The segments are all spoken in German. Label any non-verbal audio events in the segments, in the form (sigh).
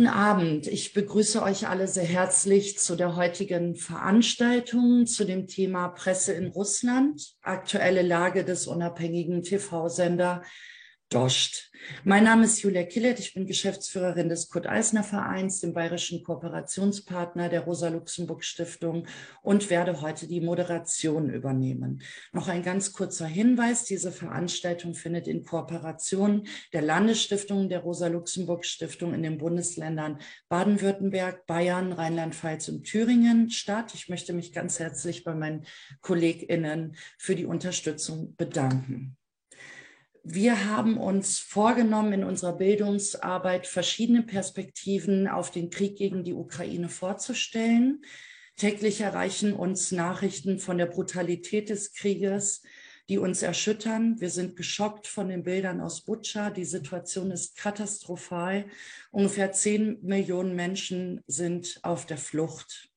Guten Abend. Ich begrüße euch alle sehr herzlich zu der heutigen Veranstaltung zu dem Thema Presse in Russland, aktuelle Lage des unabhängigen TV-Sender Dost. Mein Name ist Julia Killett, ich bin Geschäftsführerin des Kurt-Eisner-Vereins, dem bayerischen Kooperationspartner der Rosa-Luxemburg-Stiftung und werde heute die Moderation übernehmen. Noch ein ganz kurzer Hinweis, diese Veranstaltung findet in Kooperation der Landesstiftung der Rosa-Luxemburg-Stiftung in den Bundesländern Baden-Württemberg, Bayern, Rheinland-Pfalz und Thüringen statt. Ich möchte mich ganz herzlich bei meinen KollegInnen für die Unterstützung bedanken. Wir haben uns vorgenommen, in unserer Bildungsarbeit verschiedene Perspektiven auf den Krieg gegen die Ukraine vorzustellen. Täglich erreichen uns Nachrichten von der Brutalität des Krieges, die uns erschüttern. Wir sind geschockt von den Bildern aus Butscha. Die Situation ist katastrophal. Ungefähr zehn Millionen Menschen sind auf der Flucht.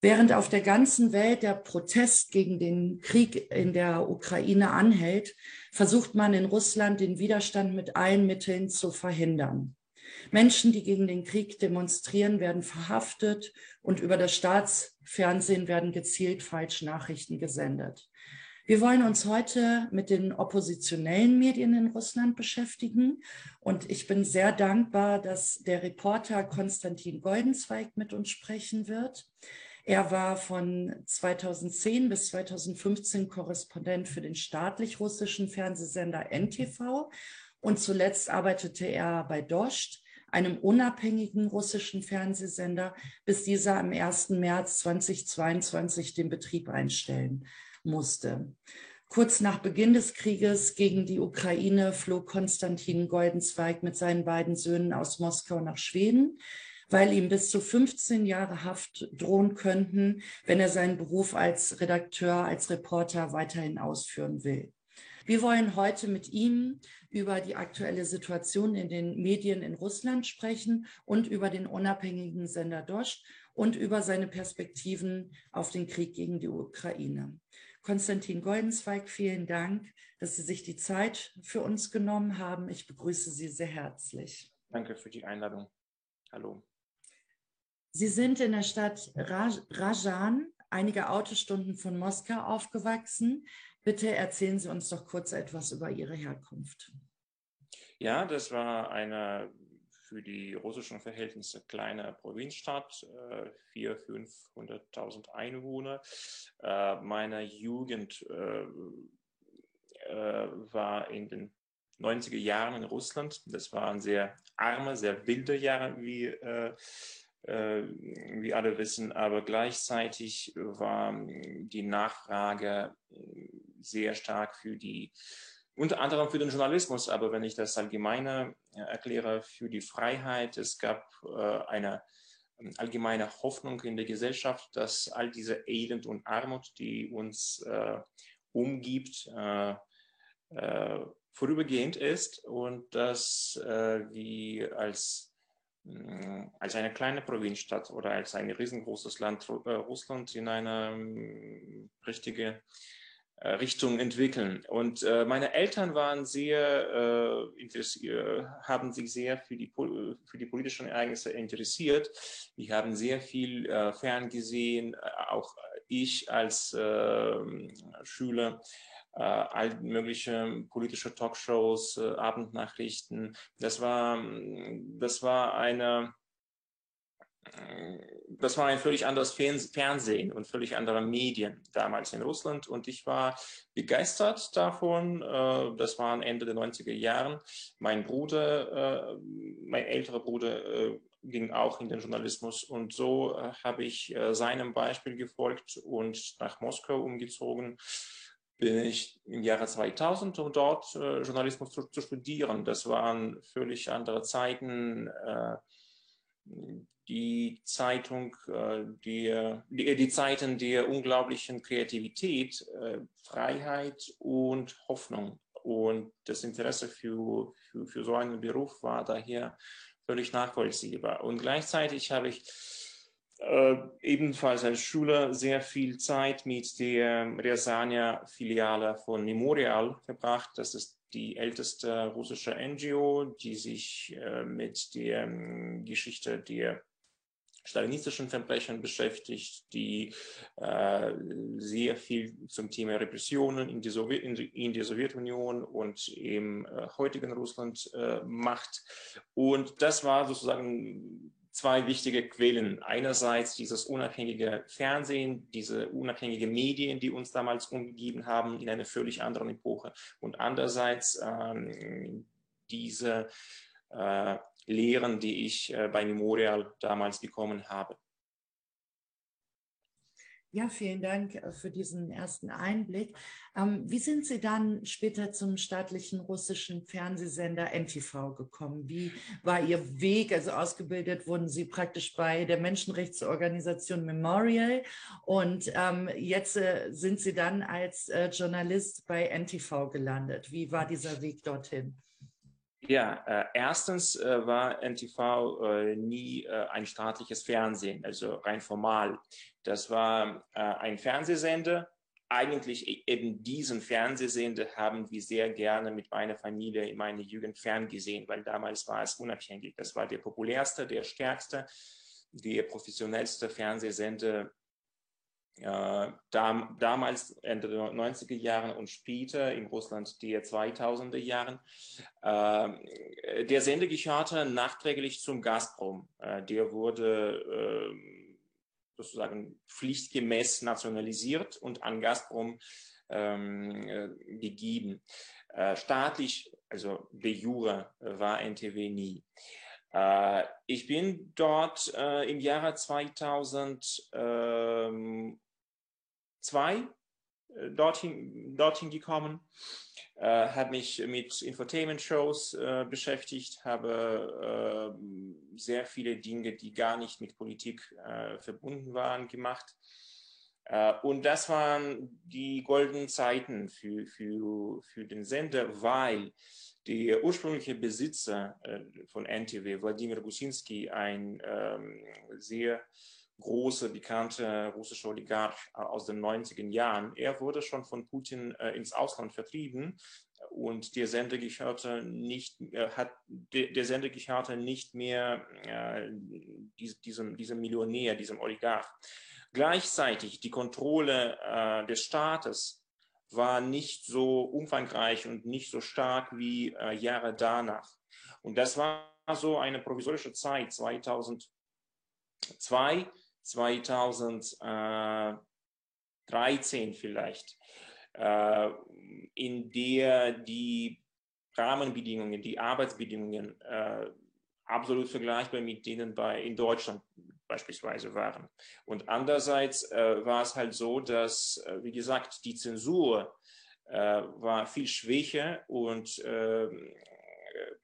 Während auf der ganzen Welt der Protest gegen den Krieg in der Ukraine anhält, versucht man in Russland den Widerstand mit allen Mitteln zu verhindern. Menschen, die gegen den Krieg demonstrieren, werden verhaftet und über das Staatsfernsehen werden gezielt Falschnachrichten gesendet. Wir wollen uns heute mit den oppositionellen Medien in Russland beschäftigen. Und ich bin sehr dankbar, dass der Reporter Konstantin Goldenzweig mit uns sprechen wird. Er war von 2010 bis 2015 Korrespondent für den staatlich russischen Fernsehsender NTV und zuletzt arbeitete er bei Dost, einem unabhängigen russischen Fernsehsender, bis dieser am 1. März 2022 den Betrieb einstellen musste. Kurz nach Beginn des Krieges gegen die Ukraine flog Konstantin Goldenzweig mit seinen beiden Söhnen aus Moskau nach Schweden weil ihm bis zu 15 Jahre Haft drohen könnten, wenn er seinen Beruf als Redakteur, als Reporter weiterhin ausführen will. Wir wollen heute mit ihm über die aktuelle Situation in den Medien in Russland sprechen und über den unabhängigen Sender Dost und über seine Perspektiven auf den Krieg gegen die Ukraine. Konstantin Goldenzweig, vielen Dank, dass Sie sich die Zeit für uns genommen haben. Ich begrüße Sie sehr herzlich. Danke für die Einladung. Hallo. Sie sind in der Stadt Rajan, einige Autostunden von Moskau aufgewachsen. Bitte erzählen Sie uns doch kurz etwas über Ihre Herkunft. Ja, das war eine für die russischen Verhältnisse kleine Provinzstadt, 400.000, äh, 500.000 Einwohner. Äh, meine Jugend äh, war in den 90er Jahren in Russland. Das waren sehr arme, sehr wilde Jahre, wie wie alle wissen, aber gleichzeitig war die Nachfrage äh, sehr stark für die, unter anderem für den Journalismus, aber wenn ich das allgemeine äh, erkläre, für die Freiheit. Es gab eine ähm, allgemeine Hoffnung in der Gesellschaft, dass all diese Elend und Armut, die uns umgibt, vorübergehend ist und dass wir als äh, als eine kleine Provinzstadt oder als ein riesengroßes Land äh, Russland in eine ähm, richtige äh, Richtung entwickeln. Und meine Eltern waren sehr interessiert, haben sich sehr für die, für die politischen Ereignisse interessiert. Wir haben sehr viel ferngesehen, auch ich als ähm, Schüler äh, all mögliche politische Talkshows, äh, Abendnachrichten. Das war, das war eine, äh, das war ein völlig anderes Fernsehen und völlig andere Medien damals in Russland. Und ich war begeistert davon. Äh, das war Ende der 90er Jahren. Mein Bruder, äh, mein älterer Bruder, ging auch in den Journalismus. Und so habe ich seinem Beispiel gefolgt und nach Moskau umgezogen bin ich im Jahre 2000, um dort äh, Journalismus zu, zu, studieren. Das waren völlig andere Zeiten. Äh, die Zeitung, äh, die, die, die, Zeiten der unglaublichen Kreativität, äh, Freiheit und Hoffnung. Und das Interesse für, für, für so einen Beruf war daher völlig nachvollziehbar. Und gleichzeitig habe ich äh, ebenfalls als Schüler sehr viel Zeit mit der Ryazania-Filiale von Memorial verbracht. Das ist die älteste russische NGO, die sich äh, mit der ähm, Geschichte der stalinistischen Verbrechen beschäftigt, die äh, sehr viel zum Thema Repressionen in, die Sowjet, in, in der Sowjetunion und im äh, heutigen Russland äh, macht. Und das war sozusagen zwei wichtige Quellen. Einerseits dieses unabhängige Fernsehen, diese unabhängigen Medien, die uns damals umgegeben haben in einer völlig anderen Epoche. Und andererseits ähm, diese äh, Lehren, die ich äh, bei Memorial damals bekommen habe. Ja, vielen Dank äh, für diesen ersten Einblick. Ähm, wie sind Sie dann später zum staatlichen russischen Fernsehsender NTV gekommen? Wie war Ihr Weg? Also ausgebildet wurden Sie praktisch bei der Menschenrechtsorganisation Memorial und ähm, jetzt äh, sind Sie dann als äh, Journalist bei NTV gelandet. Wie war dieser Weg dorthin? Ja, äh, erstens äh, war NTV äh, nie ein staatliches Fernsehen, also rein formal. Das war äh, ein Fernsehsender. Eigentlich e-, eben diesen Fernsehsender haben wir sehr gerne mit meiner Familie in meiner Jugend ferngesehen, weil damals war es unabhängig. Das war der populärste, der stärkste, der professionellste Fernsehsender äh, dam damals Ende der 90er Jahren und später in Russland der 2000er Jahren. Äh, der Sender gehörte nachträglich zum Gazprom. Äh, der wurde ähm, sozusagen pflichtgemäß nationalisiert und an Gazprom ähm, äh, gegeben. Äh, staatlich, also de jure, war NTW nie. Äh, ich bin dort äh, im Jahre 2000 ähm, äh, dorthin, dorthin gekommen, äh, habe mich mit Infotainment-Shows äh, beschäftigt, habe äh, sehr viele Dinge, die gar nicht mit Politik äh, verbunden waren, gemacht. Äh, und das waren die goldenen Zeiten für, für, für den Sender, weil der ursprüngliche Besitzer von NTV, Wladimir Gusinski, ein ähm, sehr große, bekannte russische Oligarch äh, aus den 90er Jahren. Er wurde schon von Putin äh, ins Ausland vertrieben und der Sender gehörte nicht, äh, hat, der, der Sender gehörte nicht mehr äh, diesem, diesem Millionär, diesem Oligarch. Gleichzeitig die Kontrolle äh, des Staates war nicht so umfangreich und nicht so stark wie äh, Jahre danach. Und das war so eine provisorische Zeit, 2002 2013 vielleicht, äh, in der die Rahmenbedingungen, die Arbeitsbedingungen äh, absolut vergleichbar mit denen bei, in Deutschland beispielsweise waren. Und andererseits äh, war es halt so, dass, äh, wie gesagt, die Zensur äh, war viel schwächer und äh,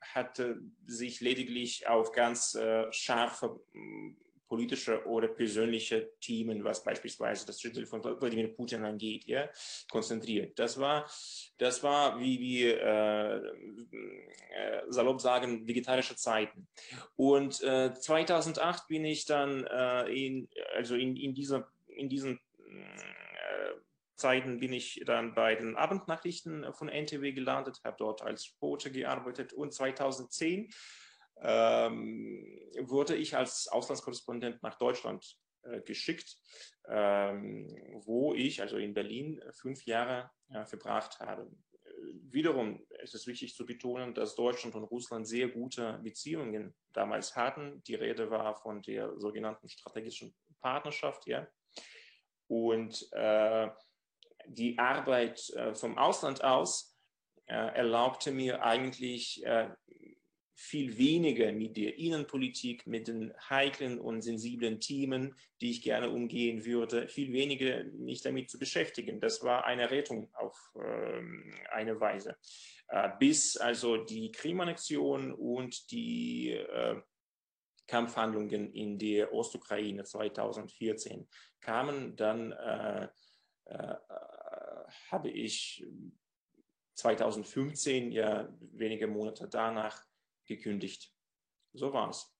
hatte sich lediglich auf ganz scharfe politische oder persönliche Themen, was beispielsweise das Schüttel von Wladimir Putin angeht, ja, konzentriert. Das war, das war, wie wir äh, äh, salopp sagen, vegetarische Zeiten. Und äh, 2008 bin ich dann äh, in, also in, in dieser, in diesen äh, Zeiten bin ich dann bei den Abendnachrichten von NTW gelandet, habe dort als Reporter gearbeitet und 2010 ähm, wurde ich als Auslandskorrespondent nach Deutschland äh, geschickt, ähm, wo ich, also in Berlin, fünf Jahre äh, verbracht habe. Wiederum ist es wichtig zu betonen, dass Deutschland und Russland sehr gute Beziehungen damals hatten. Die Rede war von der sogenannten strategischen Partnerschaft, ja. Und äh, die Arbeit äh, vom Ausland aus äh, erlaubte mir eigentlich äh, viel weniger mit der Innenpolitik, mit den heiklen und sensiblen Themen, die ich gerne umgehen würde, viel weniger mich damit zu beschäftigen. Das war eine Rettung auf ähm, eine Weise. Äh, bis also die Krimannexion und die äh, Kampfhandlungen in der Ostukraine 2014 kamen, dann äh, äh, habe ich 2015, ja wenige Monate danach, gekündigt. So war es.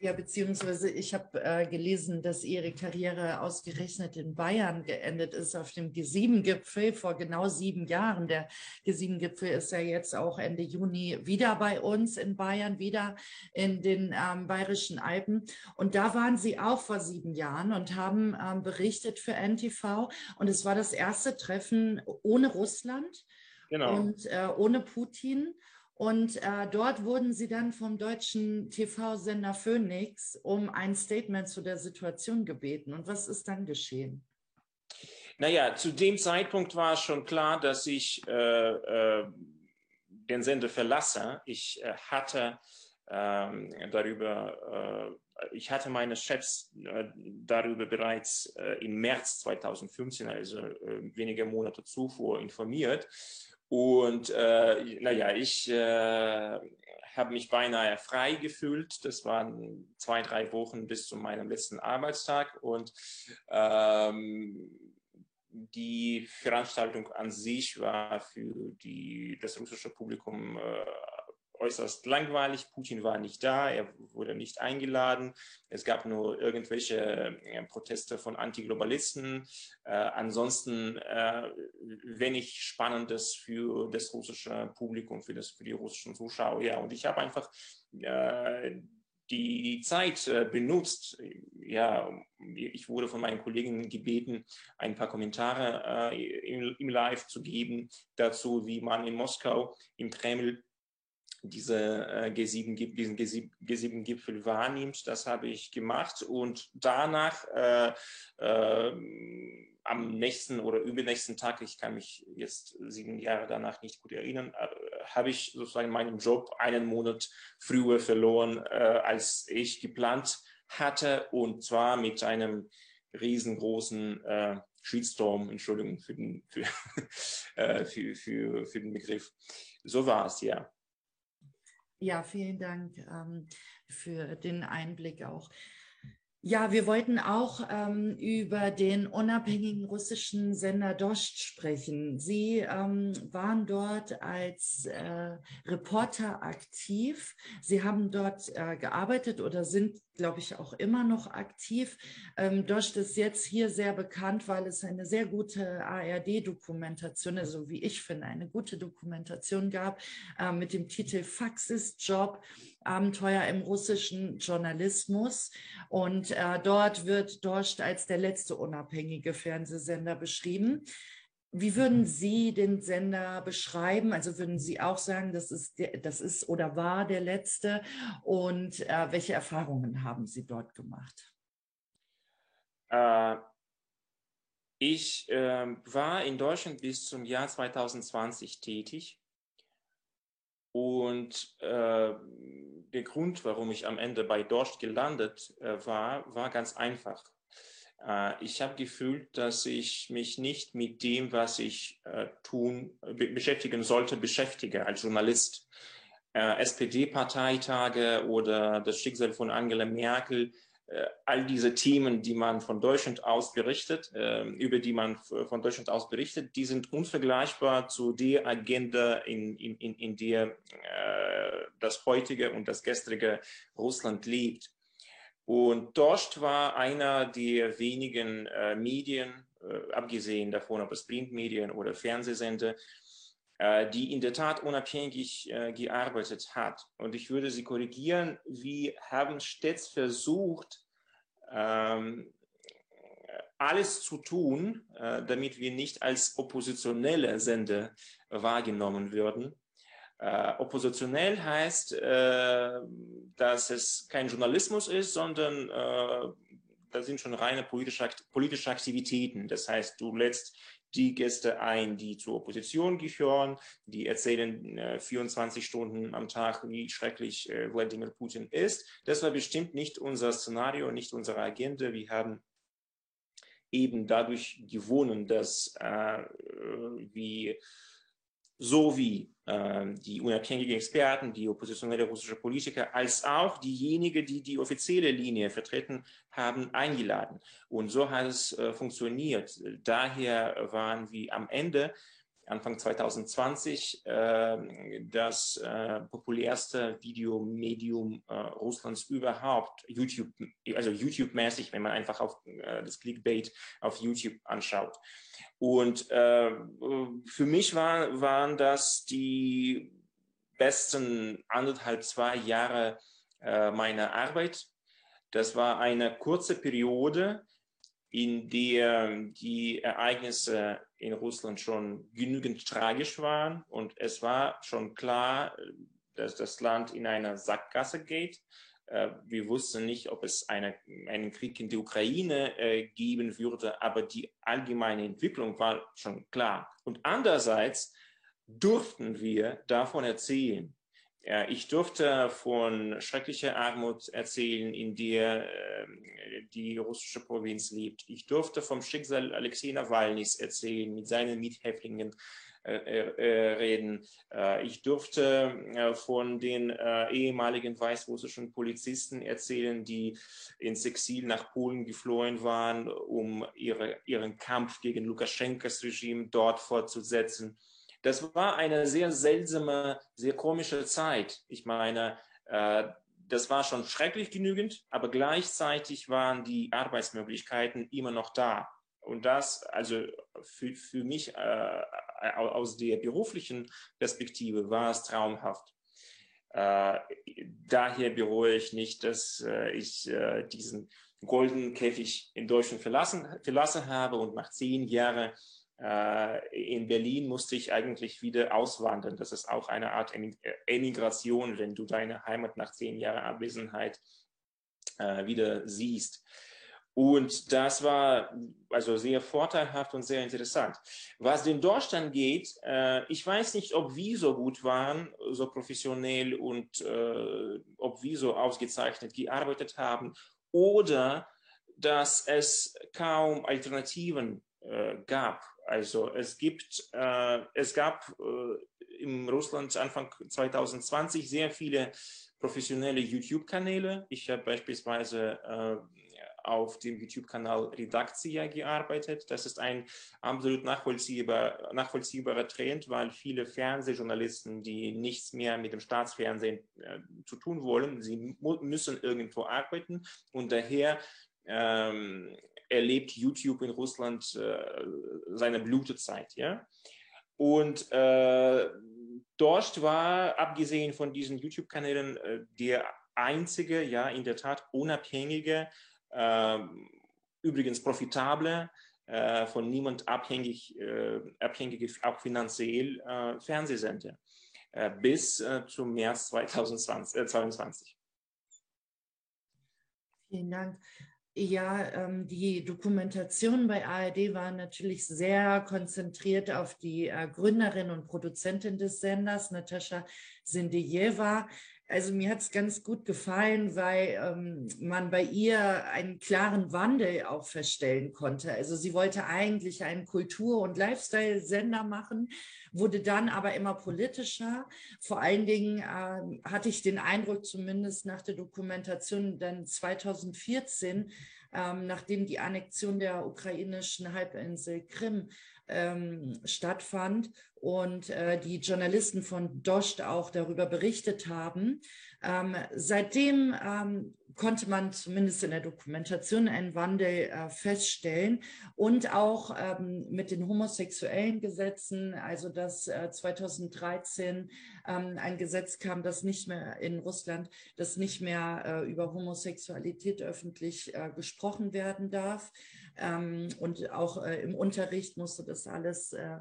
Ja, beziehungsweise ich habe äh, gelesen, dass Ihre Karriere ausgerechnet in Bayern geendet ist auf dem G7-Gipfel vor genau sieben Jahren. Der G7-Gipfel ist ja jetzt auch Ende Juni wieder bei uns in Bayern, wieder in den ähm, Bayerischen Alpen. Und da waren Sie auch vor sieben Jahren und haben ähm, berichtet für NTV. Und es war das erste Treffen ohne Russland genau. und äh, ohne Putin. Und äh, dort wurden sie dann vom deutschen TV-Sender Phoenix um ein Statement zu der Situation gebeten. Und was ist dann geschehen? Naja, zu dem Zeitpunkt war schon klar, dass ich äh, äh, den Sender verlasse. Ich äh, hatte ähm, darüber, äh, ich hatte meine Chefs äh, darüber bereits im März 2015, also wenige Monate zuvor, informiert. Und äh, naja, ich äh, habe mich beinahe frei gefühlt. Das waren zwei, drei Wochen bis zu meinem letzten Arbeitstag. Und ähm, die Veranstaltung an sich war für die, das russische Publikum äh, äußerst langweilig. Putin war nicht da, er wurde nicht eingeladen. Es gab nur irgendwelche äh, Proteste von Antiglobalisten. Äh, ansonsten äh, wenig Spannendes für das russische Publikum, für, das, für die russischen Zuschauer. Ja, und ich habe einfach äh, die Zeit äh, benutzt. Ja, ich wurde von meinen Kollegen gebeten, ein paar Kommentare äh, im, im Live zu geben dazu, wie man in Moskau, im Kreml diese äh, G7, diesen G7-Gipfel wahrnimmt. Das habe ich gemacht und danach äh, äh, am nächsten oder übernächsten Tag, ich kann mich jetzt sieben Jahre danach nicht gut erinnern, äh, habe ich sozusagen meinen Job einen Monat früher verloren, äh, als ich geplant hatte und zwar mit einem riesengroßen äh, Shitstorm, Entschuldigung für den, für, (laughs) für, für, für den Begriff. So war es, ja. Ja, vielen Dank ähm, für den Einblick auch. Ja, wir wollten auch ähm, über den unabhängigen russischen Sender Dost sprechen. Sie ähm, waren dort als äh, Reporter aktiv. Sie haben dort äh, gearbeitet oder sind, glaube ich, auch immer noch aktiv. Ähm, Dost ist jetzt hier sehr bekannt, weil es eine sehr gute ARD-Dokumentation, also wie ich finde, eine gute Dokumentation gab äh, mit dem Titel Faxis Job Abenteuer im russischen Journalismus. Und äh, dort wird Dorscht als der letzte unabhängige Fernsehsender beschrieben. Wie würden Sie den Sender beschreiben? Also würden Sie auch sagen, das ist, der, das ist oder war der letzte? Und äh, welche Erfahrungen haben Sie dort gemacht? Äh, ich äh, war in Deutschland bis zum Jahr 2020 tätig. Und äh, der Grund, warum ich am Ende bei Dorst gelandet äh, war, war ganz einfach. Äh, ich habe gefühlt, dass ich mich nicht mit dem, was ich äh, tun, be beschäftigen sollte, beschäftige als Journalist. Äh, SPD-Parteitage oder das Schicksal von Angela Merkel all diese Themen, die man von Deutschland aus berichtet, über die man von Deutschland aus berichtet, die sind unvergleichbar zu der Agenda, in, in, in der äh, das heutige und das gestrige Russland lebt. Und Dorst war einer der wenigen äh, Medien, äh, abgesehen davon, ob es Printmedien oder Fernsehsender, äh, die in der Tat unabhängig äh, gearbeitet hat. Und ich würde Sie korrigieren, wir haben stets versucht, ähm, alles zu tun, äh, damit wir nicht als oppositionelle Sender wahrgenommen würden. Äh, oppositionell heißt, äh, dass es kein Journalismus ist, sondern äh, das sind schon reine politische, Aktivitäten. Das heißt, du lädst die Gäste ein, die zur Opposition gehören, die erzählen äh, 24 Stunden am Tag, wie schrecklich äh, Wladimir Putin ist. Das war bestimmt nicht unser Szenario, nicht unsere Agenda. Wir haben eben dadurch gewonnen, dass äh, wie so wie äh, die unabhängigen Experten, die oppositionelle russische Politiker, als auch diejenigen, die die offizielle Linie vertreten haben, eingeladen. Und so hat es äh, funktioniert. Daher waren wir am Ende Anfang 2020 äh, das äh, populärste Videomedium äh, Russlands überhaupt, YouTube, also YouTube-mäßig, wenn man einfach auf äh, das Clickbait auf YouTube anschaut. Und äh, für mich war, waren das die besten anderthalb, zwei Jahre äh, meiner Arbeit. Das war eine kurze Periode, in der die Ereignisse in Russland schon genügend tragisch waren und es war schon klar, dass das Land in eine Sackgasse geht. Äh, wir wussten nicht, ob es eine, einen Krieg in der Ukraine äh, geben würde, aber die allgemeine Entwicklung war schon klar. Und andererseits durften wir davon erzählen. Ich durfte von schrecklicher Armut erzählen, in der ähm, die russische Provinz lebt. Ich durfte vom Schicksal Alexei Nawalnys erzählen, mit seinen Mithäftlingen äh, äh, reden. Äh, ich durfte von den ehemaligen weißrussischen Polizisten erzählen, die ins Exil nach Polen geflohen waren, um ihre, ihren Kampf gegen Lukaschenkas Regime dort fortzusetzen. Das war eine sehr seltsame, sehr komische Zeit. Ich meine, äh, das war schon schrecklich genügend, aber gleichzeitig waren die Arbeitsmöglichkeiten immer noch da. Und das, also für, für mich äh, aus der beruflichen Perspektive war es traumhaft. Äh, daher bereue ich nicht, dass äh, ich äh, diesen goldenen Käfig in Deutschland verlassen, verlassen habe und nach zehn Jahren in Berlin musste ich eigentlich wieder auswandern. Das ist auch eine Art Emigration, wenn du deine Heimat nach zehn Jahren Abwesenheit äh, wieder siehst. Und das war also sehr vorteilhaft und sehr interessant. Was den Deutschland geht, äh, ich weiß nicht, ob wir so gut waren, so professionell und äh, ob wir so ausgezeichnet gearbeitet haben oder dass es kaum Alternativen äh, gab. Also es gibt, äh, es gab äh, im Russland Anfang 2020 sehr viele professionelle YouTube-Kanäle. Ich habe beispielsweise äh, auf dem YouTube-Kanal Redaktia gearbeitet. Das ist ein absolut nachvollziehbar, nachvollziehbarer Trend, weil viele Fernsehjournalisten, die nichts mehr mit dem Staatsfernsehen äh, zu tun wollen, sie müssen irgendwo arbeiten und daher ähm, erlebt YouTube in Russland äh, seine Blutezeit. Ja? Und äh, dort war, abgesehen von diesen YouTube-Kanälen, äh, der einzige, ja, in der Tat unabhängige, äh, übrigens profitable, äh, von niemand abhängig, äh, abhängige, auch finanziell Fernsehsender bis zum März 2022. Vielen Dank. Ja, ähm, die Dokumentation bei ARD war natürlich sehr konzentriert auf die äh, Gründerin und Produzentin des Senders, Natascha Sindejeva. Also mir hat es ganz gut gefallen, weil ähm, man bei ihr einen klaren Wandel auch feststellen konnte. Also sie wollte eigentlich einen Kultur- und Lifestyle-Sender machen, wurde dann aber immer politischer. Vor allen Dingen äh, hatte ich den Eindruck, zumindest nach der Dokumentation, dann 2014, ähm, nachdem die Annexion der ukrainischen Halbinsel Krim ähm, stattfand und äh, die Journalisten von Dost auch darüber berichtet haben. Ähm, seitdem ähm, konnte man zumindest in der Dokumentation einen Wandel äh, feststellen und auch ähm, mit den homosexuellen Gesetzen, also dass äh, 2013 ähm, ein Gesetz kam, das nicht mehr in Russland, das nicht mehr äh, über Homosexualität öffentlich äh, gesprochen werden darf. Ähm, und auch äh, im Unterricht musste das alles äh,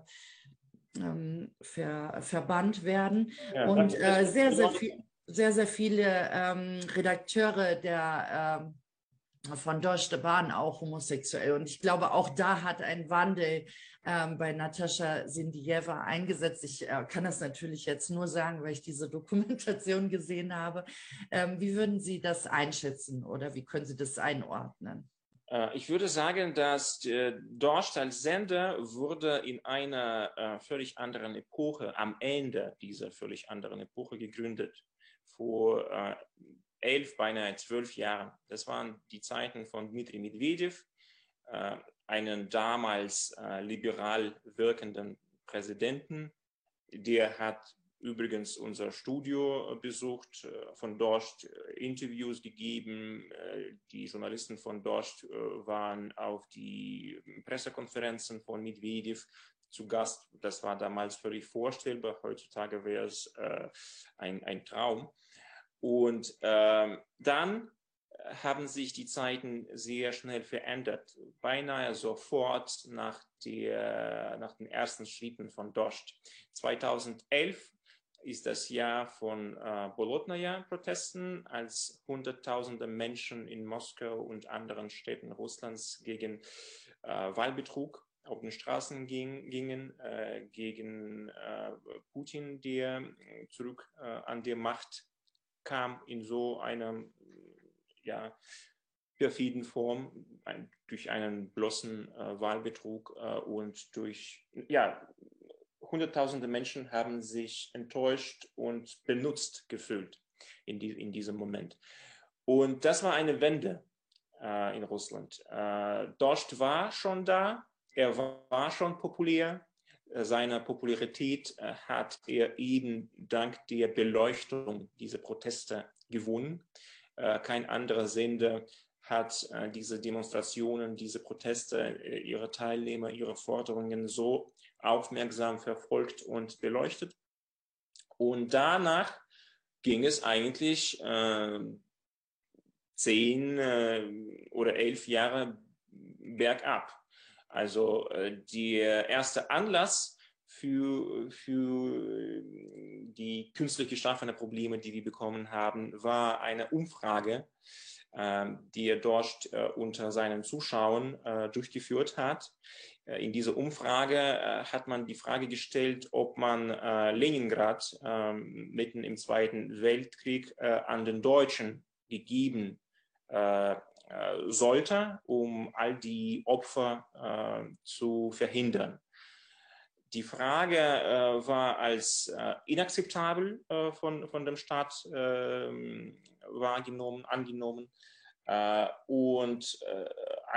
ähm, ver, verbannt werden. Ja, und äh, sehr, sehr, viel, sehr, sehr viele ähm, Redakteure der ähm, von Deutsche waren auch homosexuell. Und ich glaube, auch da hat ein Wandel ähm, bei Natascha Sindieva eingesetzt. Ich äh, kann das natürlich jetzt nur sagen, weil ich diese (laughs) Dokumentation gesehen habe. Ähm, wie würden Sie das einschätzen oder wie können Sie das einordnen? Äh, ich würde sagen, dass äh, Dorst als Sender wurde in einer äh, völlig anderen Epoche, am Ende dieser völlig anderen Epoche gegründet, vor elf, beinahe zwölf Jahren. Das waren die Zeiten von Dmitri Medvedev, einen damals liberal wirkenden Präsidenten. Der hat übrigens unser Studio besucht, äh, von dort äh, Interviews gegeben. Äh, die Journalisten von dort waren auf die Pressekonferenzen von Medvedev zu Gast. Das war damals völlig vorstellbar. Heutzutage wäre es ein, ein Traum. Und ähm, dann haben sich die Zeiten sehr schnell verändert. Beinahe sofort nach, der, nach den ersten Schritten von Dost. 2011 ist das Jahr von äh, Bolotnaya-Protesten, als Hunderttausende Menschen in Moskau und anderen Städten Russlands gegen äh, Wahlbetrug auf den Straßen ging, gingen, äh, gegen äh, Putin, der zurück äh, an die Macht kam in so einer ja, perfiden Form, ein, durch einen bloßen äh, Wahlbetrug und durch ja, Hunderttausende Menschen haben sich enttäuscht und benutzt gefühlt in, die, in diesem Moment. Und das war eine Wende äh, in Russland. Äh, Dost war schon da, er war schon populär. Äh, seine Popularität äh, hat er eben dank der Beleuchtung dieser Proteste gewonnen. Äh, kein anderer Sender hat äh, diese Demonstrationen, diese Proteste, ihre Teilnehmer, ihre Forderungen so aufmerksam verfolgt und beleuchtet. Und danach ging es eigentlich äh, zehn äh, oder elf Jahre bergab. Also äh, der erste Anlass für, für die künstlich geschaffenen Probleme, die wir bekommen haben, war eine Umfrage, äh, die er dort äh, unter seinen Zuschauern äh, durchgeführt hat. Äh, in dieser Umfrage äh, hat man die Frage gestellt, ob man äh, Leningrad ähm, mitten im Zweiten Weltkrieg an den Deutschen gegeben sollte, um all die Opfer zu verhindern. Die Frage war als inakzeptabel von, von dem Staat ähm, wahrgenommen, angenommen. und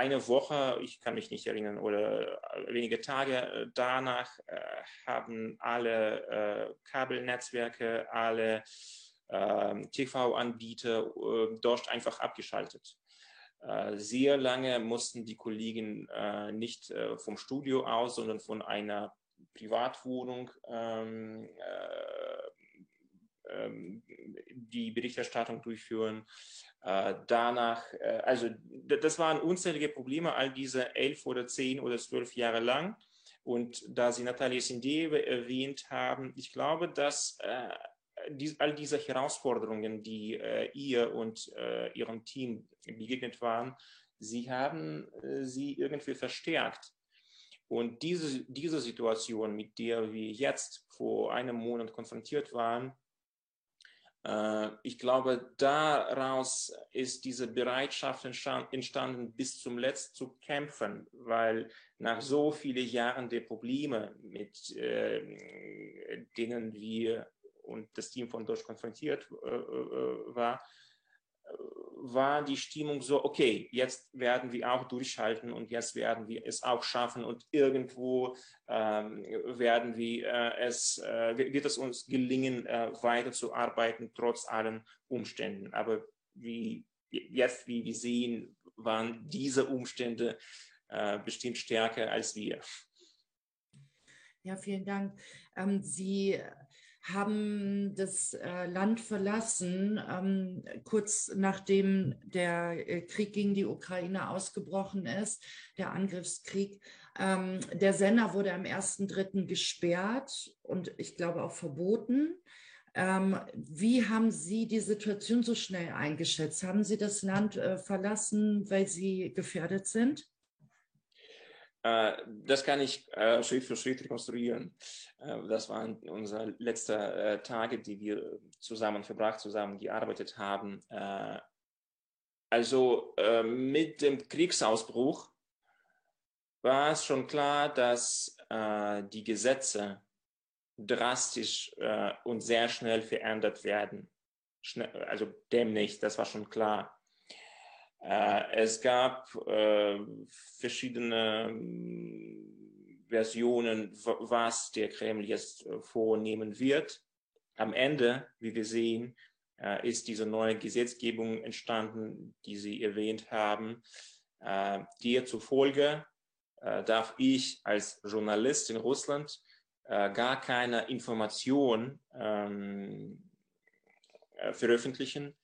eine Woche, ich kann mich nicht erinnern, oder wenige Tage äh, danach äh, haben alle äh, Kabelnetzwerke, alle ähm, TV-Anbieter äh, dort einfach abgeschaltet. Äh, sehr lange mussten die Kollegen äh, nicht vom Studio aus, sondern von einer Privatwohnung ähm, ähm, die Berichterstattung durchführen. Äh, danach, äh, also das waren unzählige Probleme, all diese elf oder zehn oder zwölf Jahre lang. Und da Sie Natalia Sindeve erwähnt haben, ich glaube, dass äh, all diese Herausforderungen, die äh, ihr und äh, Ihrem Team begegnet waren, Sie haben äh, sie irgendwie verstärkt. Und diese, diese Situation, mit der wir jetzt vor einem Monat konfrontiert waren, äh, ich glaube, daraus ist diese Bereitschaft entstanden, bis zum Letzten zu kämpfen, weil nach so vielen Jahren der Probleme, mit äh, denen wir und das Team von Deutsch konfrontiert äh, äh war, war die Stimmung so, okay, jetzt werden wir auch durchhalten und jetzt werden wir es auch schaffen und irgendwo ähm, werden wir äh, es, äh, wird es uns gelingen, äh, weiterzuarbeiten, trotz allen Umständen. Aber wie jetzt, wie wir sehen, waren diese Umstände äh, bestimmt stärker als wir. Ja, vielen Dank. Ähm, Sie haben das äh, Land verlassen, ähm, kurz nachdem der äh, Krieg gegen die Ukraine ausgebrochen ist, der Angriffskrieg. Ähm, der Sender wurde am 1.3. gesperrt und ich glaube auch verboten. Ähm, wie haben Sie die Situation so schnell eingeschätzt? Haben Sie das Land äh, verlassen, weil Sie gefährdet sind? Äh, das kann ich äh, Schritt für Schritt rekonstruieren. Äh, das waren unsere letzten Tage, die wir zusammen verbracht, zusammen gearbeitet haben. also mit dem Kriegsausbruch war es schon klar, dass die Gesetze drastisch und sehr schnell verändert werden. also demnächst, das war schon klar. Äh, es gab äh, verschiedene mm, Versionen, was der Kreml jetzt vornehmen wird. Am Ende, wie wir sehen, ist diese neue Gesetzgebung entstanden, die Sie erwähnt haben. Der zufolge darf ich als Journalist in Russland gar keine Information ähm, veröffentlichen,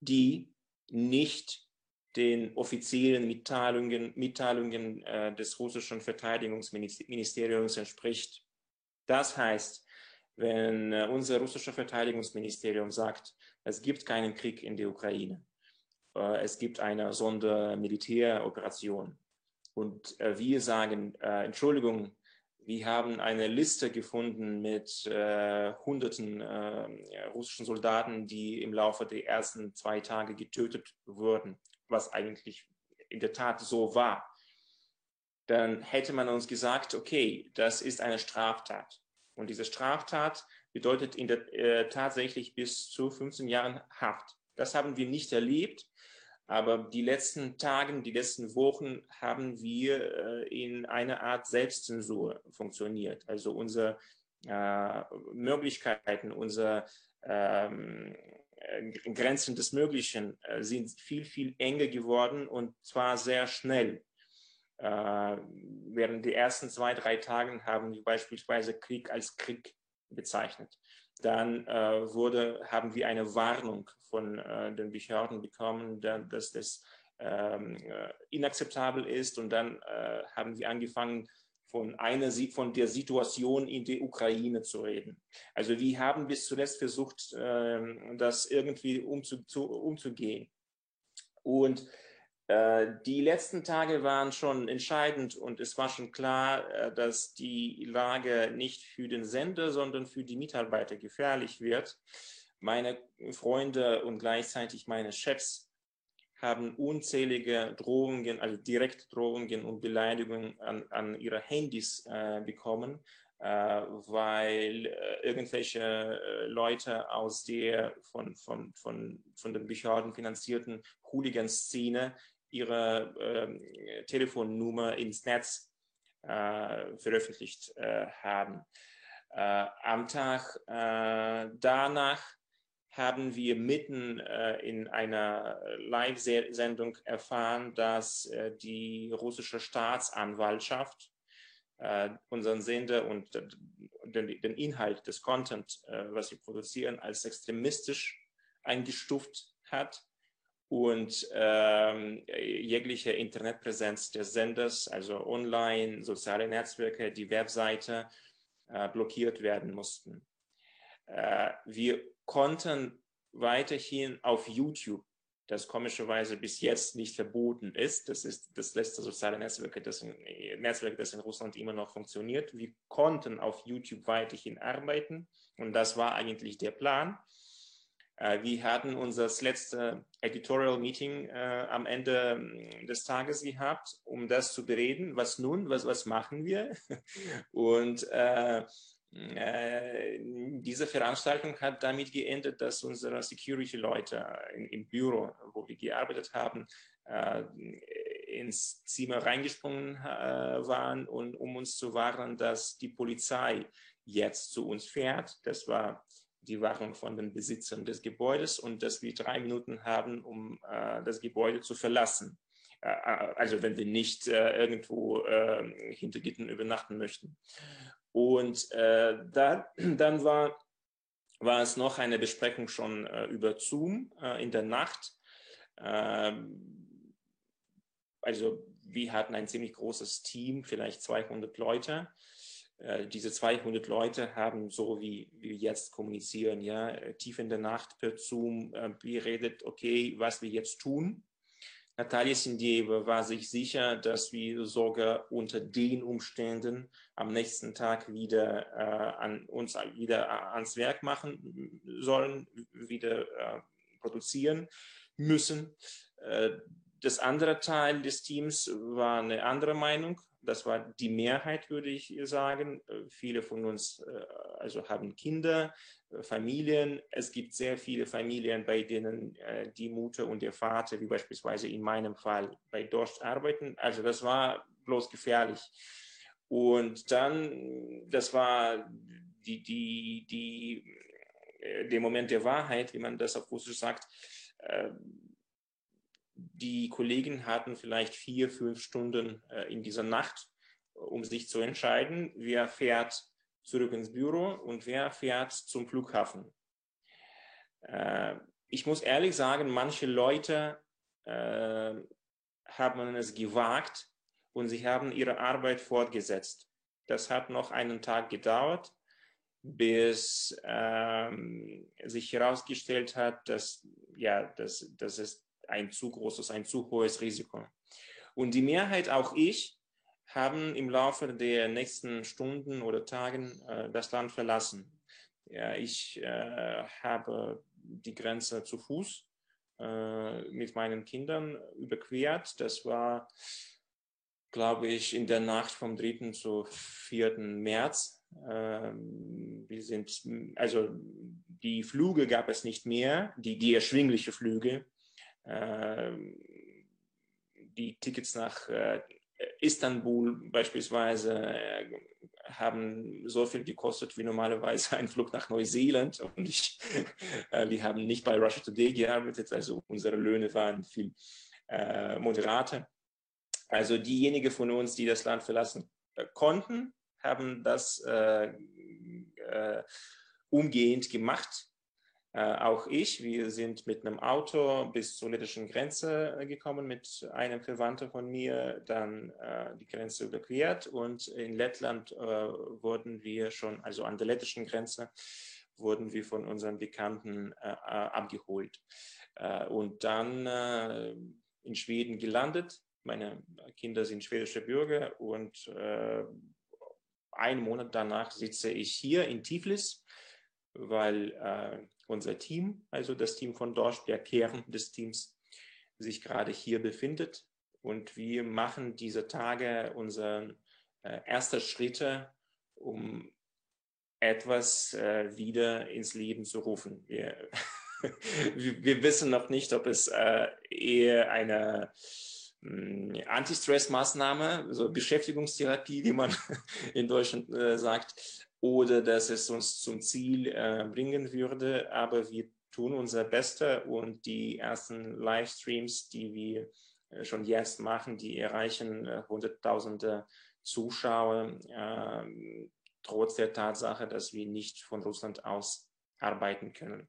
die nicht den offiziellen Mitteilungen, Mitteilungen äh, des russischen Verteidigungsministeriums entspricht. Das heißt, wenn äh, unser russisches Verteidigungsministerium sagt, es gibt keinen Krieg in der Ukraine, äh, es gibt eine Sondermilitäroperation und äh, wir sagen, äh, Entschuldigung, wir haben eine Liste gefunden mit äh, hunderten äh, russischen Soldaten, die im Laufe der ersten zwei Tage getötet wurden, was eigentlich in der Tat so war. Dann hätte man uns gesagt, okay, das ist eine Straftat. Und diese Straftat bedeutet in der, äh, tatsächlich bis zu 15 Jahren Haft. Das haben wir nicht erlebt. Aber die letzten Tage, die letzten Wochen haben wir äh, in einer Art Selbstzensur funktioniert. Also unsere äh, Möglichkeiten, unsere ähm, äh, Grenzen des Möglichen äh, sind viel, viel enger geworden und zwar sehr schnell. Äh, während der ersten zwei, drei Tagen haben wir beispielsweise Krieg als Krieg bezeichnet. Dann äh, wurde, haben wir eine Warnung von äh, den Behörden bekommen, dass das ähm, äh, inakzeptabel ist. Und dann äh, haben wir angefangen, von einer von der Situation in der Ukraine zu reden. Also wir haben bis zuletzt versucht, ähm, das irgendwie umzu, zu, umzugehen. Und äh, die letzten Tage waren schon entscheidend und es war schon klar, äh, dass die Lage nicht für den Sender, sondern für die Mitarbeiter gefährlich wird. Meine Freunde und gleichzeitig meine Chefs haben unzählige Drohungen, also Direktdrohungen und Beleidigungen an, an ihre Handys äh, bekommen, äh, weil äh, irgendwelche äh, Leute aus der von, von, von, von den Behörden finanzierten Hooligan-Szene ihre äh, Telefonnummer ins Netz äh, veröffentlicht äh, haben. Am Tag danach haben wir mitten äh, in einer Live-Sendung erfahren, dass die russische Staatsanwaltschaft unseren Sender und den, den, Inhalt des Content, was sie produzieren, als extremistisch eingestuft hat und ähm, jegliche Internetpräsenz des Senders, also online, soziale Netzwerke, die Webseite äh, blockiert werden mussten. Äh, wir konnten weiterhin auf YouTube, das komischerweise bis jetzt nicht verboten ist, das ist das letzte soziale Netzwerk, das in, Netzwerk, das in Russland immer noch funktioniert. Wir konnten auf YouTube weiterhin arbeiten und das war eigentlich der Plan. Äh, wir hatten unser letztes Editorial Meeting äh, am Ende mm, des Tages gehabt, um das zu bereden. Was nun? Was, was machen wir? (laughs) Und äh, äh, diese Veranstaltung hat damit geendet, dass unsere Security-Leute im Büro, wo wir gearbeitet haben, äh, ins Zimmer reingesprungen äh, waren und um uns zu warnen, dass die Polizei jetzt zu uns fährt. Das war die Warnung von den Besitzern des Gebäudes und dass wir drei Minuten haben, um äh, das Gebäude zu verlassen. Äh, äh also wenn wir nicht äh, irgendwo äh, hinter Gittern übernachten möchten. Und äh, da, (clears throat) dann war, war es noch eine Besprechung schon über Zoom in der Nacht. Ähm, also wir hatten ein ziemlich großes Team, vielleicht 200 Leute. Äh, diese 200 Leute haben so wie wir jetzt kommunizieren, ja, äh, tief in der Nacht per Zoom äh, beredet, okay, was wir jetzt tun. Natalia Sindjeva war sich sicher, dass wir sogar unter den Umständen am nächsten Tag wieder äh, an uns wieder ans Werk machen sollen, wieder äh, produzieren müssen. Äh, das andere Teil des Teams war eine andere Meinung das war die Mehrheit, würde ich sagen. Äh, viele von uns äh, also haben Kinder, äh, Familien. Es gibt sehr viele Familien, bei denen die Mutter und der Vater, wie beispielsweise in meinem Fall, bei Dorst arbeiten. Also das war bloß gefährlich. Und dann, das war die, die, die, äh, der Moment der Wahrheit, wie man das auf Russisch sagt. Äh, die Kollegen hatten vielleicht vier, fünf Stunden äh, in dieser Nacht, um sich zu entscheiden, wer fährt zurück ins Büro und wer fährt zum Flughafen. Ich muss ehrlich sagen, manche Leute haben es gewagt und sie haben ihre Arbeit fortgesetzt. Das hat noch einen Tag gedauert, bis ähm, sich herausgestellt hat, dass, ja, dass, das ist ein zu großes, ein zu hohes Risiko. Und die Mehrheit, auch ich, haben im Laufe der nächsten Stunden oder Tagen äh, das Land verlassen. Ja, ich äh, habe die Grenze zu Fuß äh, mit meinen Kindern überquert. Das war, glaube ich, in der Nacht vom 3. zu 4. März. Ähm, wir sind, also die Flüge gab es nicht mehr, die, die erschwingliche Flüge. Ähm, die Tickets nach äh, Istanbul beispielsweise äh, haben so viel gekostet wie normalerweise ein Flug nach Neuseeland. Und ich, äh, wir haben nicht bei Russia Today gearbeitet, also unsere Löhne waren viel äh, moderater. Also diejenigen von uns, die das Land verlassen äh, konnten, haben das äh, äh, umgehend gemacht. Äh, auch ich, wir sind mit einem Auto bis zur lettischen Grenze äh, gekommen mit einem Verwandten von mir, dann äh, die Grenze überquert und in Lettland äh, wurden wir schon, also an der lettischen Grenze, wurden wir von unseren Bekannten äh, äh, abgeholt. und dann in Schweden gelandet. Meine Kinder sind schwedische Bürger und einen Monat danach sitze ich hier in Tiflis, weil unser Team, also das Team von Dorsch, der Kern des Teams, sich gerade hier befindet. Und wir machen diese Tage unsere äh, ersten Schritte, um etwas äh, wieder ins Leben zu rufen. (laughs) Wir, wir, wissen noch nicht, ob es äh, eher eine hm, Anti-Stress-Maßnahme, so Beschäftigungstherapie, wie man (laughs) in Deutschland äh, sagt, oder dass es uns zum Ziel äh, bringen würde. Aber wir tun unser Bestes und die ersten Livestreams, die wir äh, schon jetzt machen, die erreichen äh, Hunderttausende Zuschauer, äh, trotz der Tatsache, dass wir nicht von Russland aus arbeiten können.